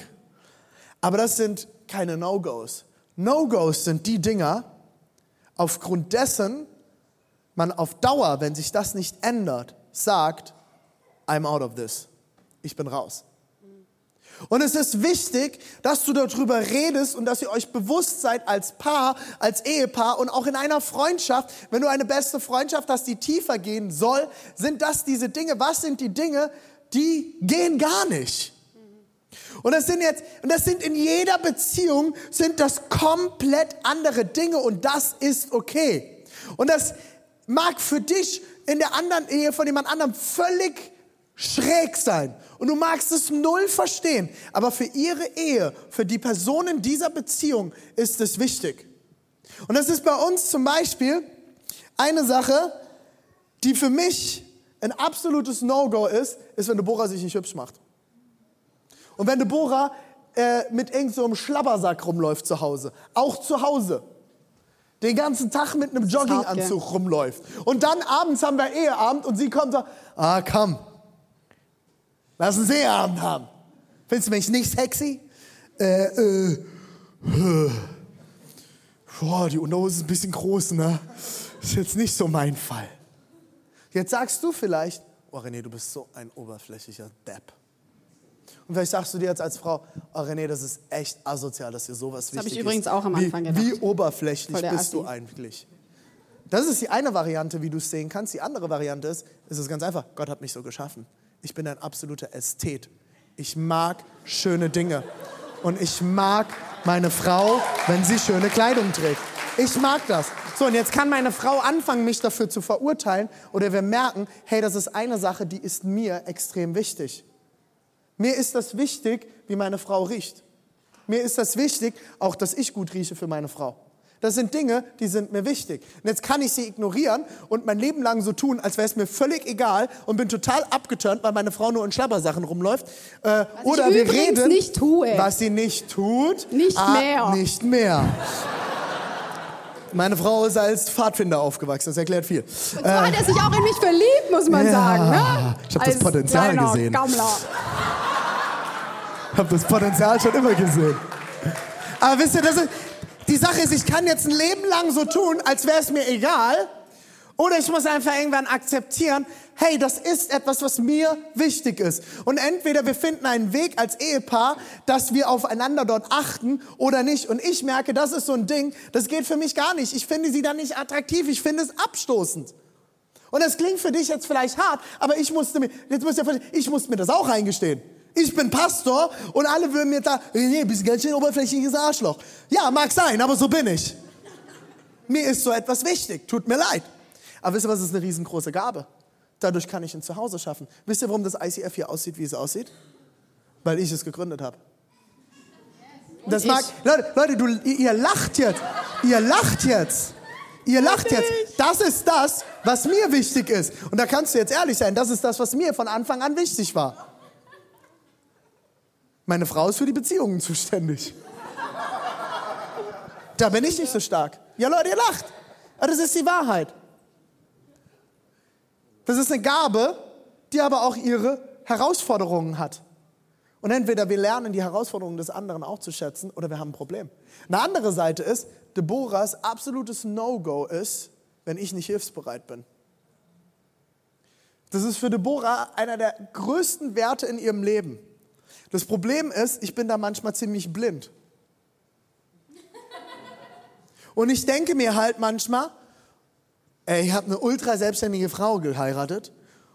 [SPEAKER 3] Aber das sind keine No-Gos. No-Gos sind die Dinger, aufgrund dessen man auf Dauer, wenn sich das nicht ändert, sagt, I'm out of this. Ich bin raus. Und es ist wichtig, dass du darüber redest und dass ihr euch bewusst seid als Paar, als Ehepaar und auch in einer Freundschaft, wenn du eine beste Freundschaft hast, die tiefer gehen soll, sind das diese Dinge. Was sind die Dinge, die gehen gar nicht. Und das sind jetzt, und das sind in jeder Beziehung, sind das komplett andere Dinge und das ist okay. Und das mag für dich in der anderen Ehe von jemand anderem völlig schräg sein. Und du magst es null verstehen. Aber für ihre Ehe, für die Personen dieser Beziehung ist es wichtig. Und das ist bei uns zum Beispiel eine Sache, die für mich ein absolutes No-Go ist, ist, wenn Deborah sich nicht hübsch macht. Und wenn Deborah äh, mit irgendeinem so Schlabbersack rumläuft zu Hause. Auch zu Hause. Den ganzen Tag mit einem Jogginganzug hart, rumläuft. Und dann abends haben wir Eheabend und sie kommt und sagt, ah komm, lass uns Eheabend haben. Findest du mich nicht sexy? Äh, äh, äh. Boah, die Unterhose ist ein bisschen groß, ne? Ist jetzt nicht so mein Fall. Jetzt sagst du vielleicht, oh René, du bist so ein oberflächlicher Depp. Und vielleicht sagst du dir jetzt als Frau, oh René, das ist echt asozial, dass dir sowas das wichtig ist. Das habe ich
[SPEAKER 2] übrigens auch am Anfang
[SPEAKER 3] wie,
[SPEAKER 2] gedacht.
[SPEAKER 3] Wie oberflächlich bist Assi. du eigentlich? Das ist die eine Variante, wie du es sehen kannst. Die andere Variante ist, es ist ganz einfach, Gott hat mich so geschaffen. Ich bin ein absoluter Ästhet. Ich mag schöne Dinge. Und ich mag meine Frau, wenn sie schöne Kleidung trägt. Ich mag das. So, und jetzt kann meine Frau anfangen, mich dafür zu verurteilen oder wir merken, hey, das ist eine Sache, die ist mir extrem wichtig. Mir ist das wichtig, wie meine Frau riecht. Mir ist das wichtig, auch dass ich gut rieche für meine Frau. Das sind Dinge, die sind mir wichtig. Und jetzt kann ich sie ignorieren und mein Leben lang so tun, als wäre es mir völlig egal und bin total abgeturnt, weil meine Frau nur in Schlabbersachen rumläuft.
[SPEAKER 2] Äh, oder wir reden, nicht tue.
[SPEAKER 3] was sie nicht tut.
[SPEAKER 2] Nicht ah, mehr.
[SPEAKER 3] Nicht mehr. Meine Frau ist als Pfadfinder aufgewachsen, das erklärt viel. Und
[SPEAKER 2] so äh, hat er sich auch in mich verliebt, muss man
[SPEAKER 3] ja,
[SPEAKER 2] sagen. Ne?
[SPEAKER 3] Ich habe das Potenzial gesehen.
[SPEAKER 2] Gammler.
[SPEAKER 3] Ich habe das Potenzial schon immer gesehen. Aber wisst ihr, das ist, die Sache ist, ich kann jetzt ein Leben lang so tun, als wäre es mir egal. Oder ich muss einfach irgendwann akzeptieren, hey, das ist etwas, was mir wichtig ist. Und entweder wir finden einen Weg als Ehepaar, dass wir aufeinander dort achten oder nicht. Und ich merke, das ist so ein Ding, das geht für mich gar nicht. Ich finde sie dann nicht attraktiv, ich finde es abstoßend. Und das klingt für dich jetzt vielleicht hart, aber ich musste mir, jetzt du ja ich musste mir das auch eingestehen. Ich bin Pastor und alle würden mir da, nee, bist ganz schön oberflächliches Arschloch. Ja, mag sein, aber so bin ich. Mir ist so etwas wichtig, tut mir leid. Aber wisst ihr was, das ist eine riesengroße Gabe. Dadurch kann ich ein Zuhause schaffen. Wisst ihr, warum das ICF hier aussieht, wie es aussieht? Weil ich es gegründet habe. Das mag, Leute, Leute, du, ihr lacht jetzt. Ihr lacht jetzt. Ihr lacht jetzt. Das ist das, was mir wichtig ist. Und da kannst du jetzt ehrlich sein, das ist das, was mir von Anfang an wichtig war. Meine Frau ist für die Beziehungen zuständig. Da bin ich nicht so stark. Ja, Leute, ihr lacht. Aber das ist die Wahrheit. Das ist eine Gabe, die aber auch ihre Herausforderungen hat. Und entweder wir lernen die Herausforderungen des anderen auch zu schätzen oder wir haben ein Problem. Eine andere Seite ist, Deborahs absolutes No-Go ist, wenn ich nicht hilfsbereit bin. Das ist für Deborah einer der größten Werte in ihrem Leben. Das Problem ist, ich bin da manchmal ziemlich blind. Und ich denke mir halt manchmal, Ey, ich habe eine ultra selbstständige Frau geheiratet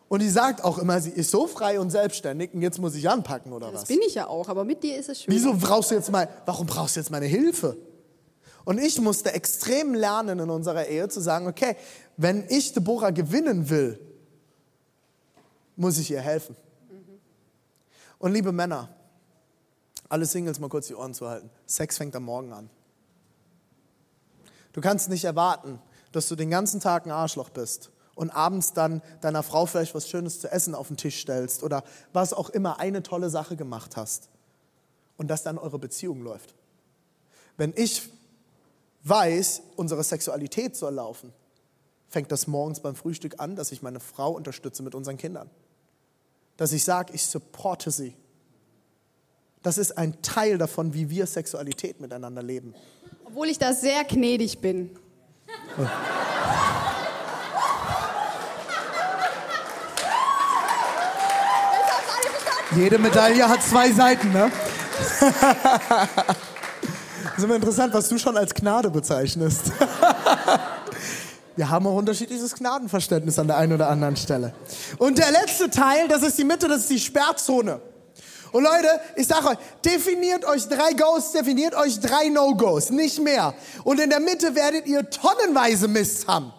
[SPEAKER 3] und die sagt auch immer, sie ist so frei und selbstständig und jetzt muss ich anpacken oder
[SPEAKER 2] das
[SPEAKER 3] was?
[SPEAKER 2] Das bin ich ja auch, aber mit dir ist es schön.
[SPEAKER 3] Wieso brauchst du jetzt mal, warum brauchst du jetzt meine Hilfe? Und ich musste extrem lernen in unserer Ehe zu sagen, okay, wenn ich Deborah gewinnen will, muss ich ihr helfen. Mhm. Und liebe Männer, alle Singles mal kurz die Ohren zu halten. Sex fängt am Morgen an. Du kannst nicht erwarten, dass du den ganzen Tag ein Arschloch bist und abends dann deiner Frau vielleicht was Schönes zu essen auf den Tisch stellst oder was auch immer eine tolle Sache gemacht hast und dass dann eure Beziehung läuft. Wenn ich weiß, unsere Sexualität soll laufen, fängt das morgens beim Frühstück an, dass ich meine Frau unterstütze mit unseren Kindern. Dass ich sage, ich supporte sie. Das ist ein Teil davon, wie wir Sexualität miteinander leben.
[SPEAKER 2] Obwohl ich da sehr gnädig bin.
[SPEAKER 3] Jede Medaille hat zwei Seiten, ne? Das (laughs) ist immer interessant, was du schon als Gnade bezeichnest. (laughs) Wir haben auch unterschiedliches Gnadenverständnis an der einen oder anderen Stelle. Und der letzte Teil, das ist die Mitte, das ist die Sperrzone. Und Leute, ich sage euch, definiert euch drei Goes, definiert euch drei No-Gos, nicht mehr. Und in der Mitte werdet ihr tonnenweise Mist haben.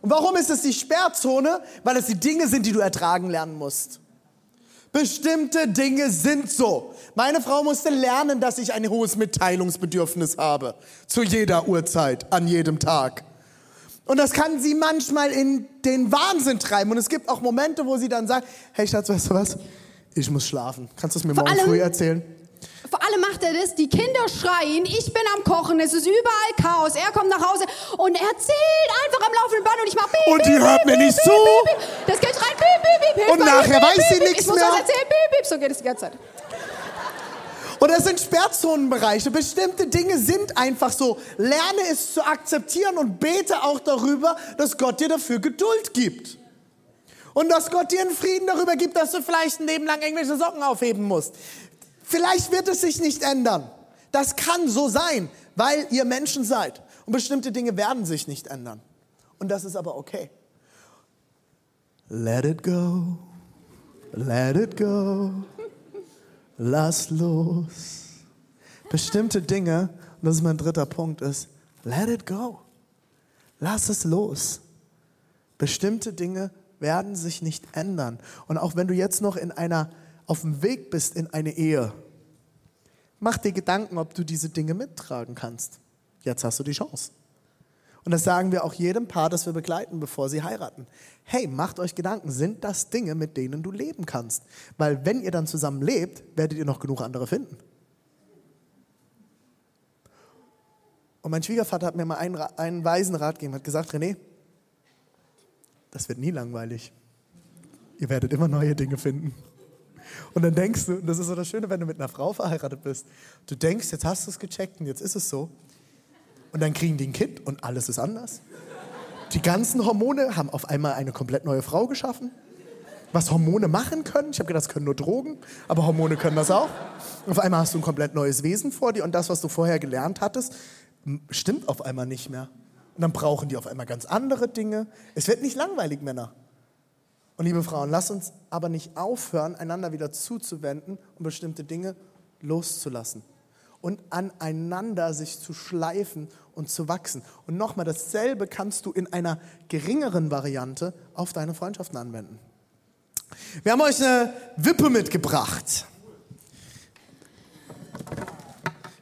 [SPEAKER 3] Und warum ist es die Sperrzone? Weil es die Dinge sind, die du ertragen lernen musst. Bestimmte Dinge sind so. Meine Frau musste lernen, dass ich ein hohes Mitteilungsbedürfnis habe. Zu jeder Uhrzeit, an jedem Tag. Und das kann sie manchmal in den Wahnsinn treiben. Und es gibt auch Momente, wo sie dann sagt, hey Schatz, weißt du was? Ich muss schlafen. Kannst du es mir vor morgen allem, früh erzählen?
[SPEAKER 2] Vor allem macht er das, die Kinder schreien, ich bin am Kochen, es ist überall Chaos. Er kommt nach Hause und erzählt einfach am laufenden Band und ich mach
[SPEAKER 3] piep, Und die hört mir nicht zu.
[SPEAKER 2] Das Kind schreit piep, piep, piep.
[SPEAKER 3] Und nachher weiß sie nichts mehr. Ich muss
[SPEAKER 2] was erzählen, piep, piep. So geht es die ganze Zeit.
[SPEAKER 3] Und das sind Sperrzonenbereiche. Bestimmte Dinge sind einfach so. Lerne es zu akzeptieren und bete auch darüber, dass Gott dir dafür Geduld gibt. Und dass Gott dir einen Frieden darüber gibt, dass du vielleicht ein Leben lang irgendwelche Socken aufheben musst. Vielleicht wird es sich nicht ändern. Das kann so sein, weil ihr Menschen seid. Und bestimmte Dinge werden sich nicht ändern. Und das ist aber okay. Let it go. Let it go. Lass los. Bestimmte Dinge, und das ist mein dritter Punkt, ist, let it go. Lass es los. Bestimmte Dinge werden sich nicht ändern. Und auch wenn du jetzt noch in einer, auf dem Weg bist in eine Ehe, mach dir Gedanken, ob du diese Dinge mittragen kannst. Jetzt hast du die Chance. Und das sagen wir auch jedem Paar, das wir begleiten, bevor sie heiraten. Hey, macht euch Gedanken, sind das Dinge, mit denen du leben kannst? Weil wenn ihr dann zusammen lebt, werdet ihr noch genug andere finden. Und mein Schwiegervater hat mir mal einen, einen weisen Rat gegeben, hat gesagt, René, das wird nie langweilig. Ihr werdet immer neue Dinge finden. Und dann denkst du, und das ist so das Schöne, wenn du mit einer Frau verheiratet bist, du denkst, jetzt hast du es gecheckt und jetzt ist es so. Und dann kriegen die ein Kind und alles ist anders. Die ganzen Hormone haben auf einmal eine komplett neue Frau geschaffen. Was Hormone machen können. Ich habe gedacht, das können nur Drogen, aber Hormone können das auch. Auf einmal hast du ein komplett neues Wesen vor dir und das, was du vorher gelernt hattest, stimmt auf einmal nicht mehr. Und dann brauchen die auf einmal ganz andere Dinge. Es wird nicht langweilig, Männer. Und liebe Frauen, lasst uns aber nicht aufhören, einander wieder zuzuwenden und bestimmte Dinge loszulassen. Und aneinander sich zu schleifen und zu wachsen. Und nochmal, dasselbe kannst du in einer geringeren Variante auf deine Freundschaften anwenden. Wir haben euch eine Wippe mitgebracht.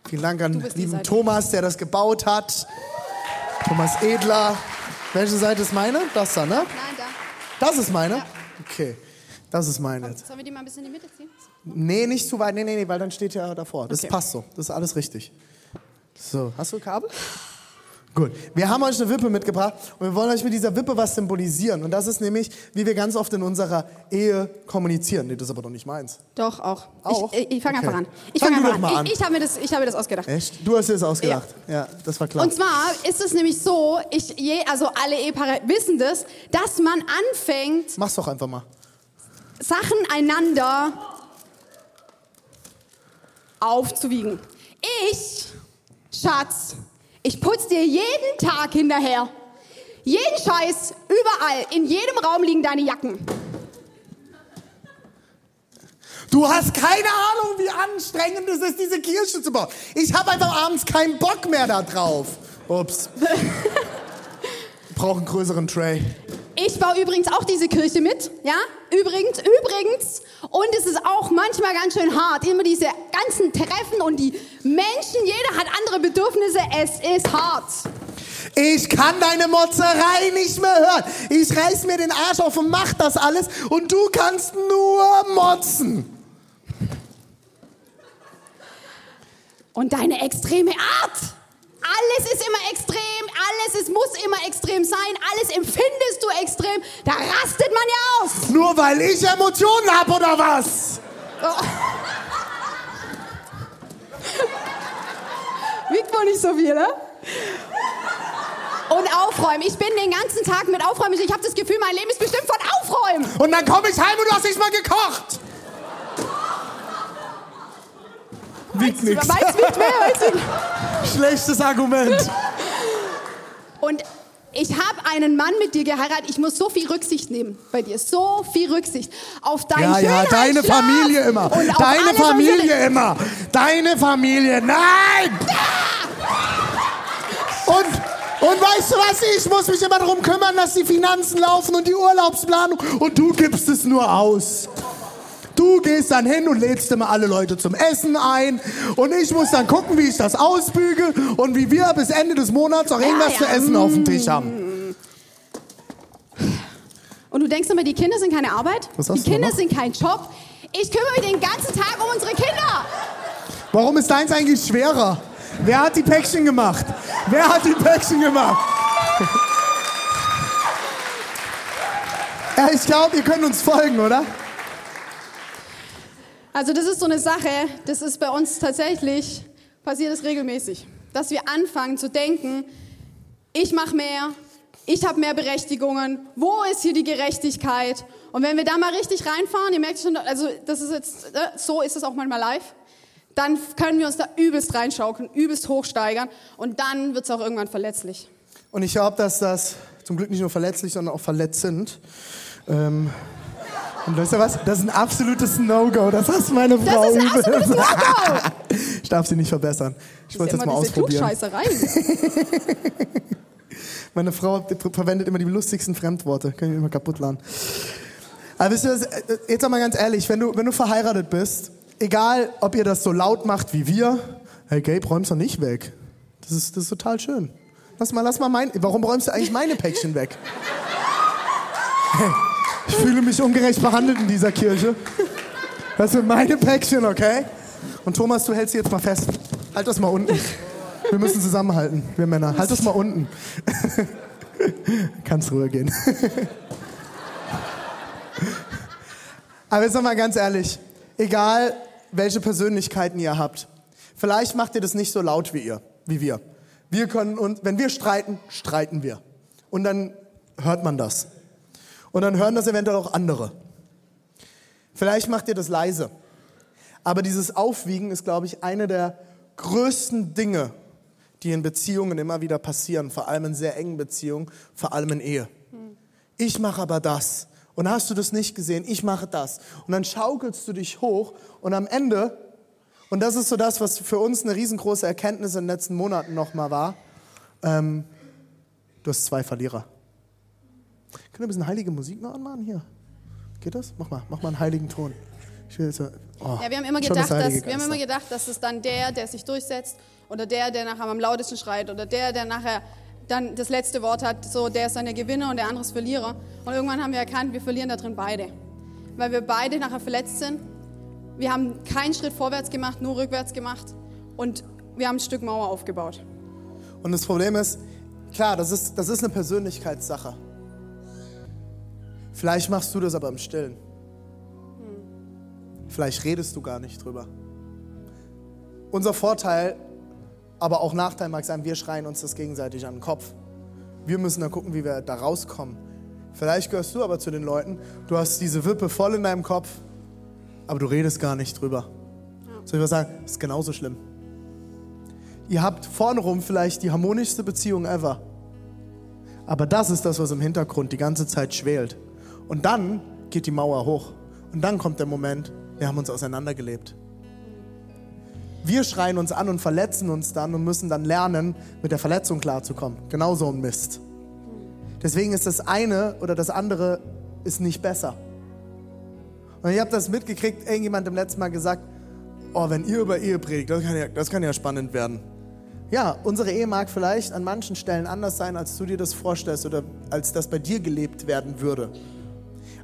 [SPEAKER 3] Vielen Dank an lieben Thomas, der das gebaut hat. Thomas Edler. Welche Seite ist meine? Das da, ne?
[SPEAKER 2] Nein, da.
[SPEAKER 3] Das ist meine?
[SPEAKER 2] Ja.
[SPEAKER 3] Okay. Das ist meine.
[SPEAKER 2] Komm, sollen wir die mal ein bisschen in die Mitte ziehen?
[SPEAKER 3] Nee, nicht zu weit. Nee, nee, nee, weil dann steht ja davor. Das okay. passt so. Das ist alles richtig. So, hast du Kabel? Gut, wir haben euch eine Wippe mitgebracht und wir wollen euch mit dieser Wippe was symbolisieren. Und das ist nämlich, wie wir ganz oft in unserer Ehe kommunizieren. Nee, das ist aber doch nicht meins.
[SPEAKER 2] Doch, auch.
[SPEAKER 3] Auch?
[SPEAKER 2] Ich, ich fange okay. einfach an. Ich fange
[SPEAKER 3] einfach an.
[SPEAKER 2] an. Ich, ich habe mir, das, hab mir das ausgedacht.
[SPEAKER 3] Echt? Du hast dir das ausgedacht? Ja. ja, das war klar.
[SPEAKER 2] Und zwar ist es nämlich so, ich, je, also alle Ehepaare wissen das, dass man anfängt...
[SPEAKER 3] Mach's doch einfach mal.
[SPEAKER 2] Sachen einander aufzuwiegen. Ich, Schatz ich putze dir jeden Tag hinterher. Jeden Scheiß, überall, in jedem Raum liegen deine Jacken.
[SPEAKER 3] Du hast keine Ahnung, wie anstrengend es ist, diese Kirche zu bauen. Ich habe einfach abends keinen Bock mehr da drauf. Ups. (laughs) Brauche einen größeren Tray.
[SPEAKER 2] Ich baue übrigens auch diese Kirche mit, ja? Übrigens, übrigens. Und es ist auch manchmal ganz schön hart. Immer diese ganzen Treffen und die Menschen, jeder hat andere Bedürfnisse. Es ist hart.
[SPEAKER 3] Ich kann deine Motzerei nicht mehr hören. Ich reiß mir den Arsch auf und mach das alles und du kannst nur motzen.
[SPEAKER 2] Und deine extreme Art. Alles ist immer extrem, alles ist, muss immer extrem sein, alles empfindest du extrem. Da rastet man ja aus.
[SPEAKER 3] Nur weil ich Emotionen habe oder was? Oh.
[SPEAKER 2] Wiegt wohl nicht so viel, ne? Und aufräumen. Ich bin den ganzen Tag mit Aufräumen. Ich habe das Gefühl, mein Leben ist bestimmt von Aufräumen.
[SPEAKER 3] Und dann komme ich heim und du hast nicht mal gekocht. Wiegt nichts.
[SPEAKER 2] Weiß wiegt mehr, weiß
[SPEAKER 3] Schlechtes Argument.
[SPEAKER 2] Und ich habe einen Mann mit dir geheiratet. Ich muss so viel Rücksicht nehmen bei dir. So viel Rücksicht. Auf deinen
[SPEAKER 3] Ja, ja, deine Familie immer. Deine Familie immer. Deine Familie. Nein! Und, und weißt du was? Ich muss mich immer darum kümmern, dass die Finanzen laufen und die Urlaubsplanung. Und du gibst es nur aus. Du gehst dann hin und lädst immer alle Leute zum Essen ein. Und ich muss dann gucken, wie ich das ausbüge und wie wir bis Ende des Monats auch irgendwas ja, ja. zu essen auf dem Tisch haben.
[SPEAKER 2] Und du denkst immer, die Kinder sind keine Arbeit?
[SPEAKER 3] Was
[SPEAKER 2] die Kinder sind kein Job. Ich kümmere mich den ganzen Tag um unsere Kinder.
[SPEAKER 3] Warum ist deins eigentlich schwerer? Wer hat die Päckchen gemacht? Wer hat die Päckchen gemacht? (laughs) Ja, ich glaube, ihr könnt uns folgen, oder?
[SPEAKER 2] Also das ist so eine Sache, das ist bei uns tatsächlich, passiert es regelmäßig, dass wir anfangen zu denken, ich mache mehr, ich habe mehr Berechtigungen, wo ist hier die Gerechtigkeit? Und wenn wir da mal richtig reinfahren, ihr merkt schon, also das ist jetzt, äh, so ist es auch manchmal live, dann können wir uns da übelst reinschaukeln, übelst hochsteigern und dann wird es auch irgendwann verletzlich.
[SPEAKER 3] Und ich glaube, dass das zum Glück nicht nur verletzlich, sondern auch verletzend. Ähm und weißt du was? Das ist ein absolutes No-Go. Das hast meine Frau
[SPEAKER 2] Das ist ein absolutes No-Go. (laughs)
[SPEAKER 3] ich darf sie nicht verbessern. Ich wollte es jetzt mal ausprobieren. (laughs) meine Frau verwendet immer die lustigsten Fremdworte. Kann ich immer kaputt laden. Aber wisst ihr, jetzt mal ganz ehrlich, wenn du, wenn du verheiratet bist, egal ob ihr das so laut macht wie wir, hey Gabe, räum's doch nicht weg. Das ist, das ist total schön. Lass mal, lass mal mein, warum räumst du eigentlich meine Päckchen weg? Hey. (laughs) Ich fühle mich ungerecht behandelt in dieser Kirche. Das sind meine Päckchen, okay? Und Thomas, du hältst sie jetzt mal fest. Halt das mal unten. Wir müssen zusammenhalten, wir Männer. Halt das mal unten. (laughs) Kannst ruhig gehen. (laughs) Aber jetzt mal ganz ehrlich. Egal, welche Persönlichkeiten ihr habt. Vielleicht macht ihr das nicht so laut wie ihr, wie wir. Wir können uns, wenn wir streiten, streiten wir. Und dann hört man das. Und dann hören das eventuell auch andere. Vielleicht macht ihr das leise. Aber dieses Aufwiegen ist, glaube ich, eine der größten Dinge, die in Beziehungen immer wieder passieren, vor allem in sehr engen Beziehungen, vor allem in Ehe. Ich mache aber das. Und hast du das nicht gesehen? Ich mache das. Und dann schaukelst du dich hoch und am Ende, und das ist so das, was für uns eine riesengroße Erkenntnis in den letzten Monaten nochmal war, ähm, du hast zwei Verlierer. Können wir ein bisschen heilige Musik noch anmachen hier? Geht das? Mach mal, mach mal einen heiligen Ton.
[SPEAKER 2] Jetzt, oh, ja, wir haben, immer gedacht, dass, wir haben immer gedacht, dass es dann der, der sich durchsetzt, oder der, der nachher am lautesten schreit, oder der, der nachher dann das letzte Wort hat, so der ist dann der Gewinner und der andere ist Verlierer. Und irgendwann haben wir erkannt, wir verlieren da drin beide. Weil wir beide nachher verletzt sind. Wir haben keinen Schritt vorwärts gemacht, nur rückwärts gemacht. Und wir haben ein Stück Mauer aufgebaut.
[SPEAKER 3] Und das Problem ist, klar, das ist, das ist eine Persönlichkeitssache. Vielleicht machst du das aber im Stillen. Vielleicht redest du gar nicht drüber. Unser Vorteil, aber auch Nachteil mag sein, wir schreien uns das gegenseitig an den Kopf. Wir müssen dann gucken, wie wir da rauskommen. Vielleicht gehörst du aber zu den Leuten, du hast diese Wippe voll in deinem Kopf, aber du redest gar nicht drüber. Soll ich was sagen? Ist genauso schlimm. Ihr habt vorne rum vielleicht die harmonischste Beziehung ever. Aber das ist das, was im Hintergrund die ganze Zeit schwelt. Und dann geht die Mauer hoch. Und dann kommt der Moment, wir haben uns auseinandergelebt. Wir schreien uns an und verletzen uns dann und müssen dann lernen, mit der Verletzung klarzukommen. Genauso ein Mist. Deswegen ist das eine oder das andere ist nicht besser. Und ich habe das mitgekriegt, irgendjemand im letzten Mal gesagt, oh, wenn ihr über Ehe predigt, das kann, ja, das kann ja spannend werden. Ja, unsere Ehe mag vielleicht an manchen Stellen anders sein, als du dir das vorstellst oder als das bei dir gelebt werden würde.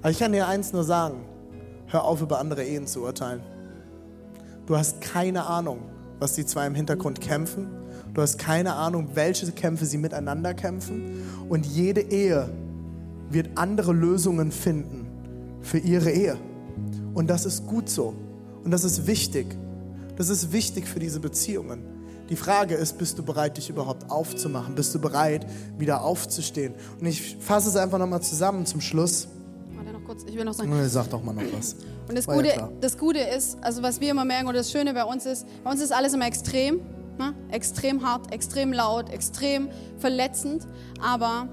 [SPEAKER 3] Aber ich kann dir eins nur sagen. Hör auf, über andere Ehen zu urteilen. Du hast keine Ahnung, was die zwei im Hintergrund kämpfen. Du hast keine Ahnung, welche Kämpfe sie miteinander kämpfen. Und jede Ehe wird andere Lösungen finden für ihre Ehe. Und das ist gut so. Und das ist wichtig. Das ist wichtig für diese Beziehungen. Die Frage ist, bist du bereit, dich überhaupt aufzumachen? Bist du bereit, wieder aufzustehen? Und ich fasse es einfach nochmal zusammen zum Schluss
[SPEAKER 2] kurz, ich will noch sagen.
[SPEAKER 3] Nee, sag doch mal noch was.
[SPEAKER 2] Und das Gute, ja das Gute ist, also was wir immer merken oder das Schöne bei uns ist, bei uns ist alles immer extrem. Ne? Extrem hart, extrem laut, extrem verletzend. Aber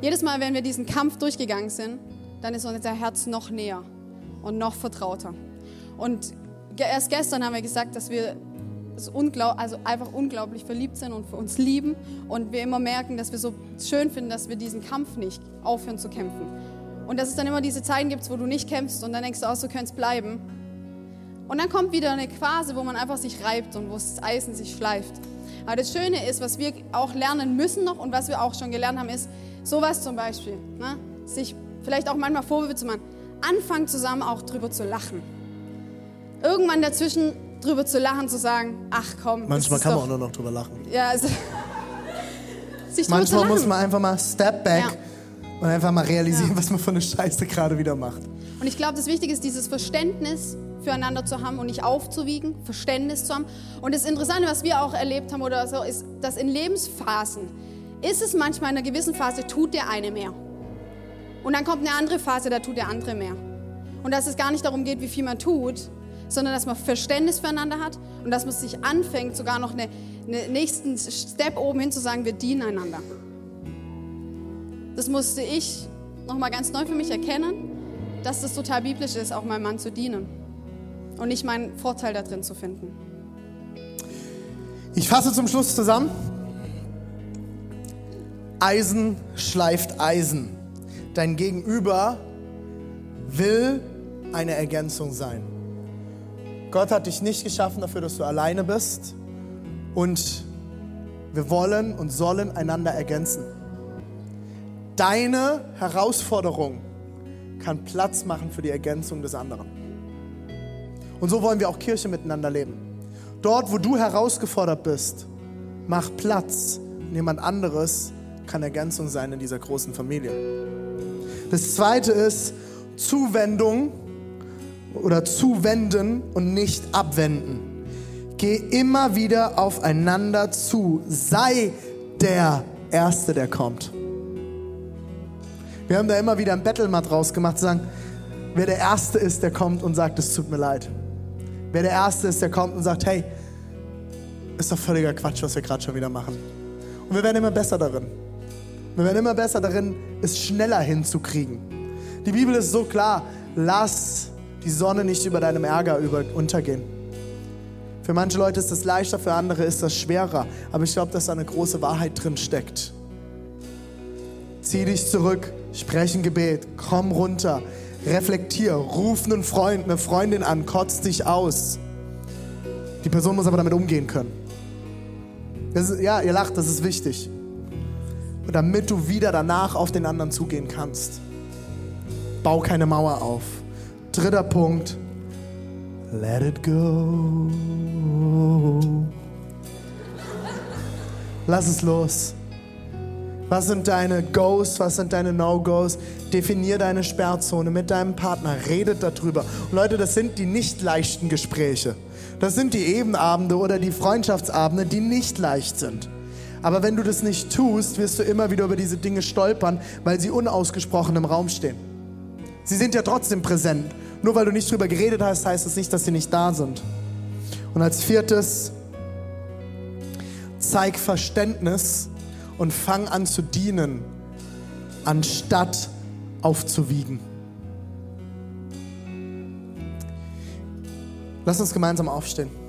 [SPEAKER 2] jedes Mal, wenn wir diesen Kampf durchgegangen sind, dann ist unser Herz noch näher und noch vertrauter. Und erst gestern haben wir gesagt, dass wir also einfach unglaublich verliebt sind und für uns lieben und wir immer merken, dass wir so schön finden, dass wir diesen Kampf nicht aufhören zu kämpfen. Und dass es dann immer diese Zeiten gibt, wo du nicht kämpfst und dann denkst du auch, du könntest bleiben. Und dann kommt wieder eine Phase, wo man einfach sich reibt und wo das Eisen sich schleift. Aber das Schöne ist, was wir auch lernen müssen noch und was wir auch schon gelernt haben, ist sowas zum Beispiel. Ne? Sich vielleicht auch manchmal Vorwürfe zu machen. Anfangen zusammen auch drüber zu lachen. Irgendwann dazwischen drüber zu lachen, zu sagen, ach komm.
[SPEAKER 3] Manchmal kann man auch nur noch drüber lachen.
[SPEAKER 2] Ja, also. (laughs)
[SPEAKER 3] Manchmal muss man einfach mal Step Back. Ja und einfach mal realisieren, ja. was man für eine Scheiße gerade wieder macht.
[SPEAKER 2] Und ich glaube, das Wichtige ist, dieses Verständnis füreinander zu haben und nicht aufzuwiegen, Verständnis zu haben. Und das Interessante, was wir auch erlebt haben oder so, ist, dass in Lebensphasen ist es manchmal in einer gewissen Phase, tut der eine mehr. Und dann kommt eine andere Phase, da tut der andere mehr. Und dass es gar nicht darum geht, wie viel man tut, sondern dass man Verständnis füreinander hat und dass man sich anfängt, sogar noch einen eine nächsten Step oben hin zu sagen, wir dienen einander. Das musste ich nochmal ganz neu für mich erkennen, dass es total biblisch ist, auch meinem Mann zu dienen und nicht meinen Vorteil da drin zu finden.
[SPEAKER 3] Ich fasse zum Schluss zusammen. Eisen schleift Eisen. Dein Gegenüber will eine Ergänzung sein. Gott hat dich nicht geschaffen dafür, dass du alleine bist. Und wir wollen und sollen einander ergänzen. Deine Herausforderung kann Platz machen für die Ergänzung des anderen. Und so wollen wir auch Kirche miteinander leben. Dort, wo du herausgefordert bist, mach Platz. Jemand anderes kann Ergänzung sein in dieser großen Familie. Das zweite ist Zuwendung oder zuwenden und nicht abwenden. Geh immer wieder aufeinander zu. Sei der Erste, der kommt. Wir haben da immer wieder ein Battle mal gemacht, zu sagen, wer der Erste ist, der kommt und sagt, es tut mir leid. Wer der Erste ist, der kommt und sagt, hey, ist doch völliger Quatsch, was wir gerade schon wieder machen. Und wir werden immer besser darin. Wir werden immer besser darin, es schneller hinzukriegen. Die Bibel ist so klar, lass die Sonne nicht über deinem Ärger untergehen. Für manche Leute ist das leichter, für andere ist das schwerer. Aber ich glaube, dass da eine große Wahrheit drin steckt. Zieh dich zurück, sprech ein Gebet, komm runter, reflektier, ruf einen Freund, eine Freundin an, kotz dich aus. Die Person muss aber damit umgehen können. Ist, ja, ihr lacht, das ist wichtig. Und damit du wieder danach auf den anderen zugehen kannst. Bau keine Mauer auf. Dritter Punkt, let it go. Lass es los. Was sind deine Goes, was sind deine No-Gos? Definier deine Sperrzone mit deinem Partner, redet darüber. Und Leute, das sind die nicht leichten Gespräche. Das sind die Ebenabende oder die Freundschaftsabende, die nicht leicht sind. Aber wenn du das nicht tust, wirst du immer wieder über diese Dinge stolpern, weil sie unausgesprochen im Raum stehen. Sie sind ja trotzdem präsent. Nur weil du nicht drüber geredet hast, heißt es das nicht, dass sie nicht da sind. Und als viertes, zeig Verständnis und fang an zu dienen, anstatt aufzuwiegen. Lass uns gemeinsam aufstehen.